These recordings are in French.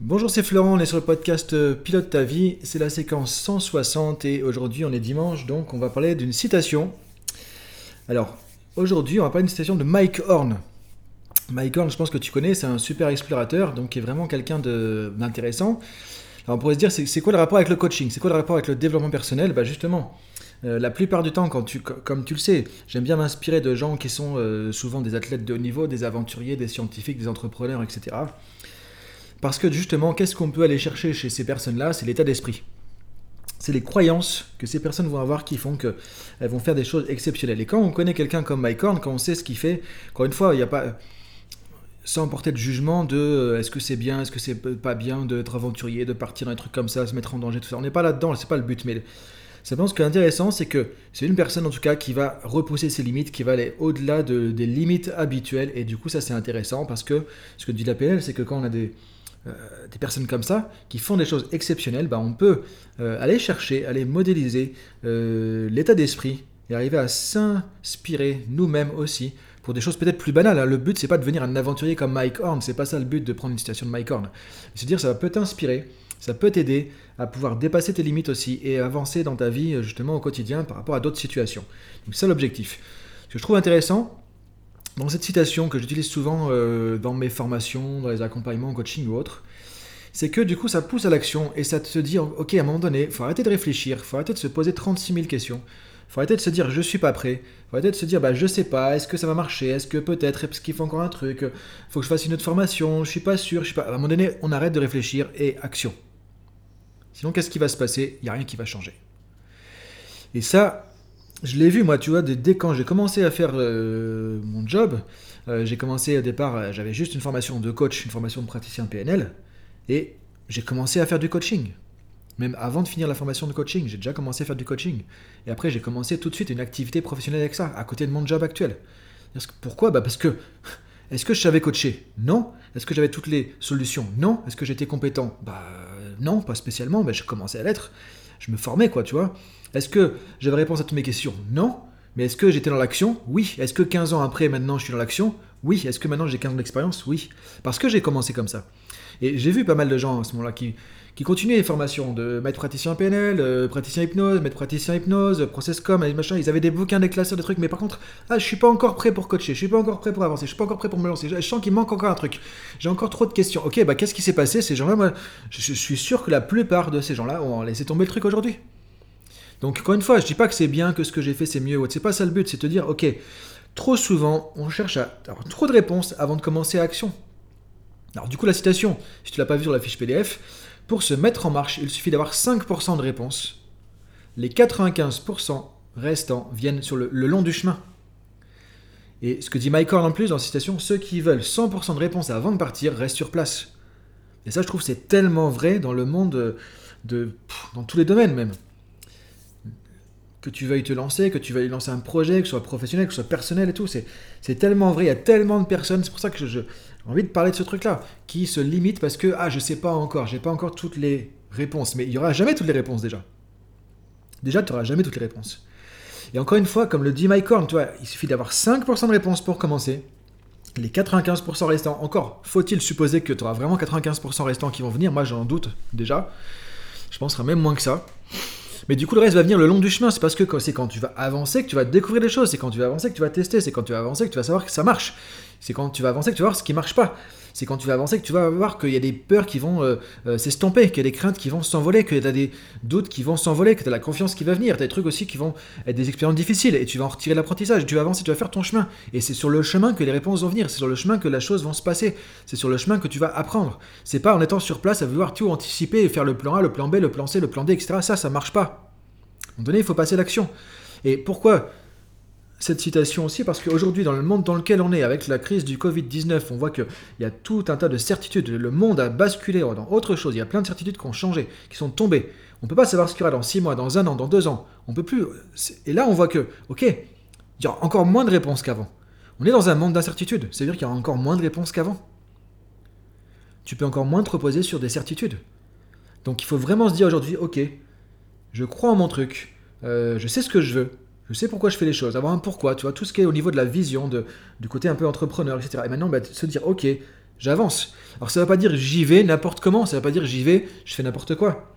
Bonjour, c'est Florent, on est sur le podcast euh, Pilote ta vie, c'est la séquence 160 et aujourd'hui on est dimanche donc on va parler d'une citation. Alors aujourd'hui on va parler d'une citation de Mike Horn. Mike Horn, je pense que tu connais, c'est un super explorateur donc qui est vraiment quelqu'un d'intéressant. Alors on pourrait se dire c'est quoi le rapport avec le coaching? C'est quoi le rapport avec le développement personnel? Bah justement, euh, la plupart du temps, comme tu le sais, j'aime bien m'inspirer de gens qui sont euh, souvent des athlètes de haut niveau, des aventuriers, des scientifiques, des entrepreneurs, etc. Parce que justement, qu'est-ce qu'on peut aller chercher chez ces personnes-là? C'est l'état d'esprit. C'est les croyances que ces personnes vont avoir qui font qu'elles vont faire des choses exceptionnelles. Et quand on connaît quelqu'un comme Mike Horn, quand on sait ce qu'il fait, encore une fois, il n'y a pas sans porter de jugement de euh, est-ce que c'est bien, est-ce que c'est pas bien d'être aventurier, de partir dans des trucs comme ça, se mettre en danger, tout ça. On n'est pas là-dedans, c'est pas le but. Mais simplement, ce qui est intéressant, c'est que c'est une personne en tout cas qui va repousser ses limites, qui va aller au-delà de, des limites habituelles. Et du coup, ça c'est intéressant parce que ce que dit la PNL, c'est que quand on a des, euh, des personnes comme ça, qui font des choses exceptionnelles, bah, on peut euh, aller chercher, aller modéliser euh, l'état d'esprit et arriver à s'inspirer nous-mêmes aussi pour des choses peut-être plus banales. Hein. Le but, c'est pas de devenir un aventurier comme Mike Horn, c'est pas ça le but de prendre une situation de Mike Horn. C'est dire ça peut t'inspirer, ça peut t'aider à pouvoir dépasser tes limites aussi et avancer dans ta vie justement au quotidien par rapport à d'autres situations. C'est l'objectif. Ce que je trouve intéressant, dans cette citation que j'utilise souvent euh, dans mes formations, dans les accompagnements, coaching ou autres, c'est que du coup ça pousse à l'action et ça te dit, ok, à un moment donné, faut arrêter de réfléchir, faut arrêter de se poser 36 000 questions, faut arrêter de se dire je suis pas prêt, faut arrêter de se dire bah je sais pas, est-ce que ça va marcher, est-ce que peut-être, est-ce qu'il faut encore un truc, faut que je fasse une autre formation, je suis pas sûr, je suis pas. À un moment donné, on arrête de réfléchir et action. Sinon, qu'est-ce qui va se passer? Il n'y a rien qui va changer. Et ça, je l'ai vu, moi, tu vois, dès, quand j'ai commencé à faire euh, mon job, euh, j'ai commencé au départ, euh, j'avais juste une formation de coach, une formation de praticien PNL, et j'ai commencé à faire du coaching. Même avant de finir la formation de coaching, j'ai déjà commencé à faire du coaching. Et après, j'ai commencé tout de suite une activité professionnelle avec ça, à côté de mon job actuel. Pourquoi? Bah Parce que, est-ce que je savais coacher? Non. Est-ce que j'avais toutes les solutions? Non. Est-ce que j'étais compétent? Bah non, pas spécialement, mais j'ai commencé à l'être. Je me formais, quoi, tu vois. Est-ce que j'avais réponse à toutes mes questions? Non. Mais est-ce que j'étais dans l'action? Oui. Est-ce que 15 ans après, maintenant, je suis dans l'action? Oui. Est-ce que maintenant, j'ai 15 ans d'expérience? Oui. Parce que j'ai commencé comme ça. Et j'ai vu pas mal de gens à ce moment-là qui, qui continuaient les formations de maître praticien PNL, euh, praticien hypnose, maître praticien hypnose, processcom, machin. Ils avaient des bouquins, des classeurs, des trucs. Mais par contre, ah, je suis pas encore prêt pour coacher, je suis pas encore prêt pour avancer, je suis pas encore prêt pour me lancer. Je sens qu'il manque encore un truc. J'ai encore trop de questions. Ok, bah qu'est-ce qui s'est passé Ces gens-là, je suis sûr que la plupart de ces gens-là ont laissé tomber le truc aujourd'hui. Donc encore une fois, je dis pas que c'est bien, que ce que j'ai fait c'est mieux, c'est pas ça le but, c'est de dire, ok, trop souvent, on cherche à avoir trop de réponses avant de commencer à action. Alors du coup, la citation, si tu l'as pas vu sur la fiche PDF, pour se mettre en marche, il suffit d'avoir 5% de réponses. Les 95% restants viennent sur le, long du chemin. Et ce que dit Mike Horn en plus dans la citation, ceux qui veulent 100% de réponses avant de partir restent sur place. Et ça, je trouve, c'est tellement vrai dans le monde de, dans tous les domaines même que tu veuilles te lancer, que tu veuilles lancer un projet, que ce soit professionnel, que ce soit personnel et tout. C'est tellement vrai, il y a tellement de personnes, c'est pour ça que j'ai envie de parler de ce truc-là, qui se limitent parce que, ah, je sais pas encore, j'ai pas encore toutes les réponses. Mais il y aura jamais toutes les réponses déjà. Déjà, tu n'auras jamais toutes les réponses. Et encore une fois, comme le dit Mike Horn, il suffit d'avoir 5% de réponses pour commencer. Les 95% restants, encore, faut-il supposer que tu auras vraiment 95% restants qui vont venir? Moi, j'en doute déjà. Je penserai même moins que ça. Mais du coup, le reste va venir le long du chemin. C'est parce que c'est quand tu vas avancer que tu vas découvrir des choses. C'est quand tu vas avancer que tu vas tester. C'est quand tu vas avancer que tu vas savoir que ça marche. C'est quand tu vas avancer que tu vas voir ce qui marche pas. C'est quand tu vas avancer que tu vas voir qu'il y a des peurs qui vont euh, euh, s'estomper, qu'il y a des craintes qui vont s'envoler, que tu as des doutes qui vont s'envoler, que tu as la confiance qui va venir, tu as des trucs aussi qui vont être des expériences difficiles et tu vas en retirer l'apprentissage, tu vas avancer, tu vas faire ton chemin. Et c'est sur le chemin que les réponses vont venir, c'est sur le chemin que les choses vont se passer, c'est sur le chemin que tu vas apprendre. C'est pas en étant sur place à vouloir tout anticiper et faire le plan A, le plan B, le plan C, le plan D, etc. Ça, ça marche pas moment donné, il faut passer l'action. Et pourquoi cette citation aussi Parce qu'aujourd'hui, dans le monde dans lequel on est, avec la crise du Covid-19, on voit qu'il y a tout un tas de certitudes. Le monde a basculé dans autre chose. Il y a plein de certitudes qui ont changé, qui sont tombées. On ne peut pas savoir ce qu'il y aura dans 6 mois, dans un an, dans deux ans. On peut plus. Et là, on voit que, ok, il y aura encore moins de réponses qu'avant. On est dans un monde d'incertitude. C'est-à-dire qu'il y aura encore moins de réponses qu'avant. Tu peux encore moins te reposer sur des certitudes. Donc il faut vraiment se dire aujourd'hui, ok, je crois en mon truc, euh, je sais ce que je veux, Je sais pourquoi je fais les choses, avoir un pourquoi, tu vois, tout ce qui est au niveau de la vision, de, du côté un peu entrepreneur, etc. Et maintenant, bah, se dire, ok, j'avance. Alors ça ne veut pas dire j'y vais n'importe comment, ça ne veut pas dire j'y vais, je fais n'importe quoi.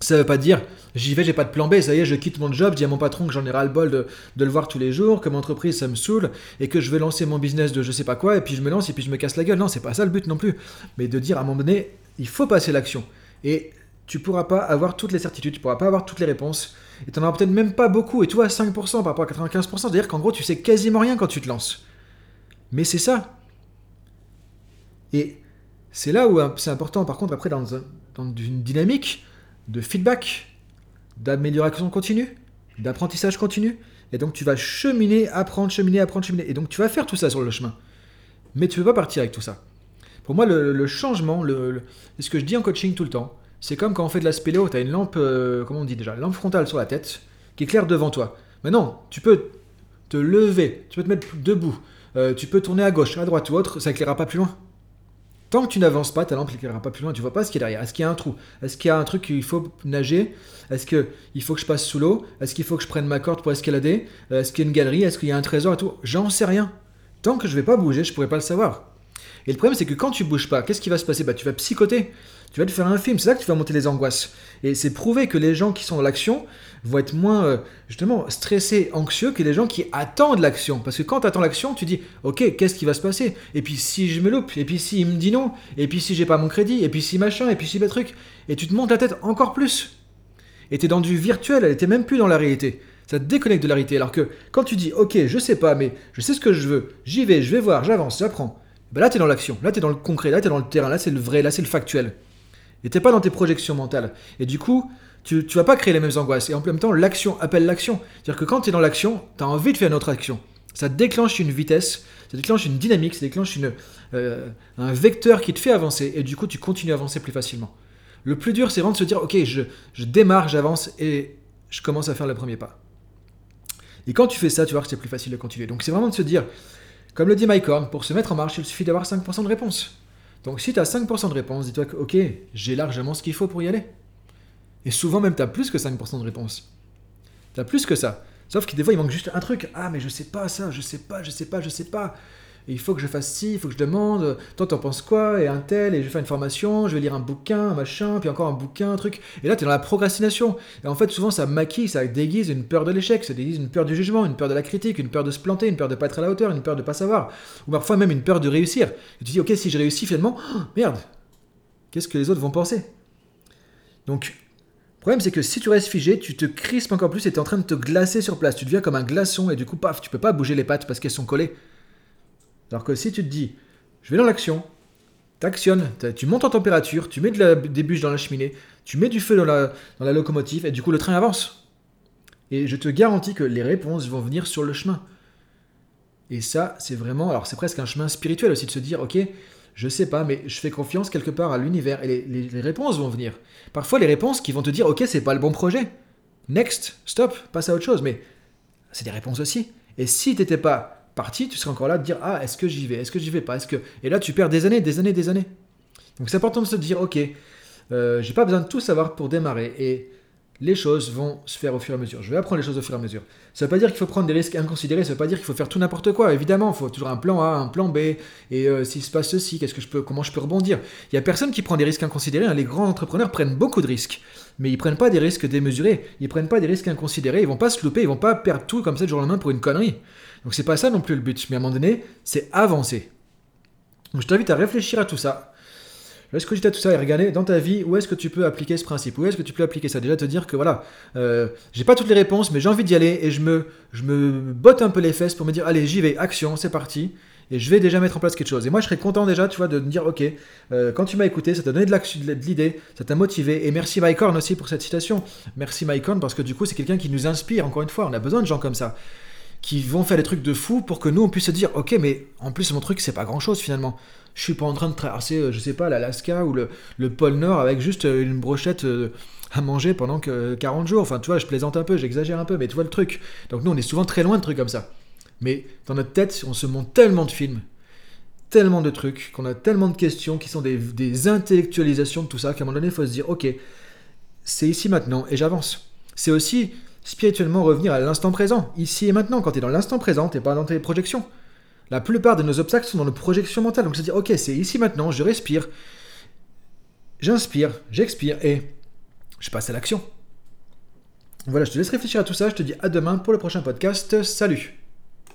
Ça ne veut pas dire j'y vais, j'ai pas de plan B, ça y est, je quitte mon job, je dis à mon patron que j'en ai ras le bol de, de, le voir tous les jours, que mon entreprise ça me saoule et que je vais lancer mon business de je sais pas quoi et puis je me lance et puis je me casse la gueule. Non, c'est pas ça le but non plus. Mais de dire à un moment donné, il faut passer l'action. Et tu pourras pas avoir toutes les certitudes, tu pourras pas avoir toutes les réponses et tu n'en auras peut-être même pas beaucoup. Et toi, 5% par rapport à 95%, c'est-à-dire qu'en gros, tu sais quasiment rien quand tu te lances. Mais c'est ça. Et c'est là où c'est important, par contre, après, dans, une dynamique de feedback, d'amélioration continue, d'apprentissage continu. Et donc, tu vas cheminer, apprendre, cheminer, apprendre, cheminer. Et donc, tu vas faire tout ça sur le chemin. Mais tu ne peux pas partir avec tout ça. Pour moi, le, changement, le, ce que je dis en coaching tout le temps, c'est comme quand on fait de la spéléo, tu as une lampe, euh, comment on dit déjà, lampe frontale sur la tête, qui éclaire devant toi. Maintenant, tu peux te lever, tu peux te mettre debout, euh, tu peux tourner à gauche, à droite ou autre, ça éclairera pas plus loin. Tant que tu n'avances pas, ta lampe n'éclairera pas plus loin, tu vois pas ce qu'il y a derrière. Est-ce qu'il y a un trou? Est-ce qu'il y a un truc qu'il faut nager? Est-ce qu'il faut que je passe sous l'eau? Est-ce qu'il faut que je prenne ma corde pour escalader? Euh, Est-ce qu'il y a une galerie? Est-ce qu'il y a un trésor et tout? J'en sais rien. Tant que je vais pas bouger, je pourrais pas le savoir. Et le problème, c'est que quand tu bouges pas, qu'est-ce qui va se passer? Bah, Tu vas psychoter. Tu vas te faire un film. C'est là que tu vas monter les angoisses. Et c'est prouvé que les gens qui sont dans l'action vont être moins, euh, justement, stressés, anxieux que les gens qui attendent l'action. Parce que quand tu attends l'action, tu dis, ok, qu'est-ce qui va se passer? Et puis si je me loupe Et puis si il me dit non Et puis si j'ai pas mon crédit Et puis si machin Et puis si le truc Et tu te montes la tête encore plus. Et tu es dans du virtuel, elle était même plus dans la réalité. Ça te déconnecte de la réalité. Alors que quand tu dis, ok, je sais pas, mais je sais ce que je veux, j'y vais, je vais voir, j'avance, j'apprends. Ben là, tu es dans l'action, là, tu es dans le concret, là, tu es dans le terrain, là, c'est le vrai, là, c'est le factuel. Et t'es pas dans tes projections mentales. Et du coup, tu, tu vas pas créer les mêmes angoisses. Et en même temps, l'action appelle l'action. C'est-à-dire que quand tu es dans l'action, tu as envie de faire une autre action. Ça déclenche une vitesse, ça déclenche une dynamique, ça déclenche euh, un vecteur qui te fait avancer. Et du coup, tu continues à avancer plus facilement. Le plus dur, c'est vraiment de se dire, ok, je, je démarre, j'avance et je commence à faire le premier pas. Et quand tu fais ça, tu vois que c'est plus facile de continuer. Donc c'est vraiment de se dire, comme le dit Mike pour se mettre en marche, il suffit d'avoir 5% de réponse. Donc si tu as 5% de réponse, dis-toi que, ok, j'ai largement ce qu'il faut pour y aller. Et souvent même, tu as plus que 5% de réponse. Tu as plus que ça. Sauf que des fois, il manque juste un truc. Ah, mais je sais pas ça, je sais pas, je sais pas, je sais pas il faut que je fasse ci, il faut que je demande, toi t'en penses quoi, et un tel, et je vais faire une formation, je vais lire un bouquin, un machin, puis encore un bouquin, un truc. Et là, tu es dans la procrastination. Et en fait, souvent, ça maquille, ça déguise une peur de l'échec, ça déguise une peur du jugement, une peur de la critique, une peur de se planter, une peur de pas être à la hauteur, une peur de pas savoir, ou parfois même une peur de réussir. Et tu dis, ok, si je réussis finalement, oh, merde, qu'est-ce que les autres vont penser? Donc, le problème, c'est que si tu restes figé, tu te crispes encore plus et tu es en train de te glacer sur place. Tu deviens comme un glaçon et du coup, paf, tu peux pas bouger les pattes parce qu'elles sont collées. Alors que si tu te dis, je vais dans l'action, t'actionnes, tu montes en température, tu mets de la, des bûches dans la cheminée, tu mets du feu dans la, dans la locomotive, et du coup le train avance. Et je te garantis que les réponses vont venir sur le chemin. Et ça, c'est vraiment, alors c'est presque un chemin spirituel aussi de se dire, ok, je sais pas, mais je fais confiance quelque part à l'univers et les, les, réponses vont venir. Parfois, les réponses qui vont te dire, ok, c'est pas le bon projet. Next, stop, passe à autre chose. Mais c'est des réponses aussi. Et si t'étais pas parti, tu serais encore là de dire ah est-ce que j'y vais, est-ce que j'y vais pas, est-ce que et là tu perds des années, des années, des années. Donc c'est important de se dire ok, euh, j'ai pas besoin de tout savoir pour démarrer. Et les choses vont se faire au fur et à mesure. Je vais apprendre les choses au fur et à mesure. Ça veut pas dire qu'il faut prendre des risques inconsidérés, ça veut pas dire qu'il faut faire tout n'importe quoi. Évidemment, il faut toujours un plan A, un plan B, et euh, s'il se passe ceci, qu'est-ce que je peux, comment je peux rebondir? Il y a personne qui prend des risques inconsidérés. Hein. Les grands entrepreneurs prennent beaucoup de risques, mais ils prennent pas des risques démesurés. Ils prennent pas des risques inconsidérés. Ils vont pas se louper, ils vont pas perdre tout comme ça du jour au lendemain pour une connerie. Donc c'est pas ça non plus le but. Mais à un moment donné, c'est avancer. Donc je t'invite à réfléchir à tout ça. Est-ce que tu tout ça et regarder dans ta vie où est-ce que tu peux appliquer ce principe? Où est-ce que tu peux appliquer ça? Déjà te dire que voilà, euh, j'ai pas toutes les réponses, mais j'ai envie d'y aller et je me, je me botte un peu les fesses pour me dire allez, j'y vais, action, c'est parti. Et je vais déjà mettre en place quelque chose. Et moi, je serais content déjà, tu vois, de me dire, ok, euh, quand tu m'as écouté, ça t'a donné de l'idée, ça t'a motivé. Et merci Mike aussi pour cette citation. Merci Mike parce que du coup, c'est quelqu'un qui nous inspire. Encore une fois, on a besoin de gens comme ça qui vont faire des trucs de fou pour que nous on puisse se dire ok mais en plus mon truc c'est pas grand chose finalement je suis pas en train de traverser euh, je sais pas l'Alaska ou le, le, pôle Nord avec juste euh, une brochette euh, à manger pendant que 40 jours. Enfin tu vois je plaisante un peu j'exagère un peu mais tu vois le truc. Donc nous on est souvent très loin de trucs comme ça. Mais dans notre tête on se monte tellement de films tellement de trucs qu'on a tellement de questions qui sont des, des intellectualisations de tout ça qu'à un moment donné il faut se dire ok c'est ici maintenant et j'avance. C'est aussi spirituellement revenir à l'instant présent, ici et maintenant, quand tu es dans l'instant présent, tu pas dans tes projections. La plupart de nos obstacles sont dans nos projections mentales. Donc c'est dire, ok, c'est ici maintenant, je respire, j'inspire, j'expire et je passe à l'action. Voilà, je te laisse réfléchir à tout ça. Je te dis à demain pour le prochain podcast. Salut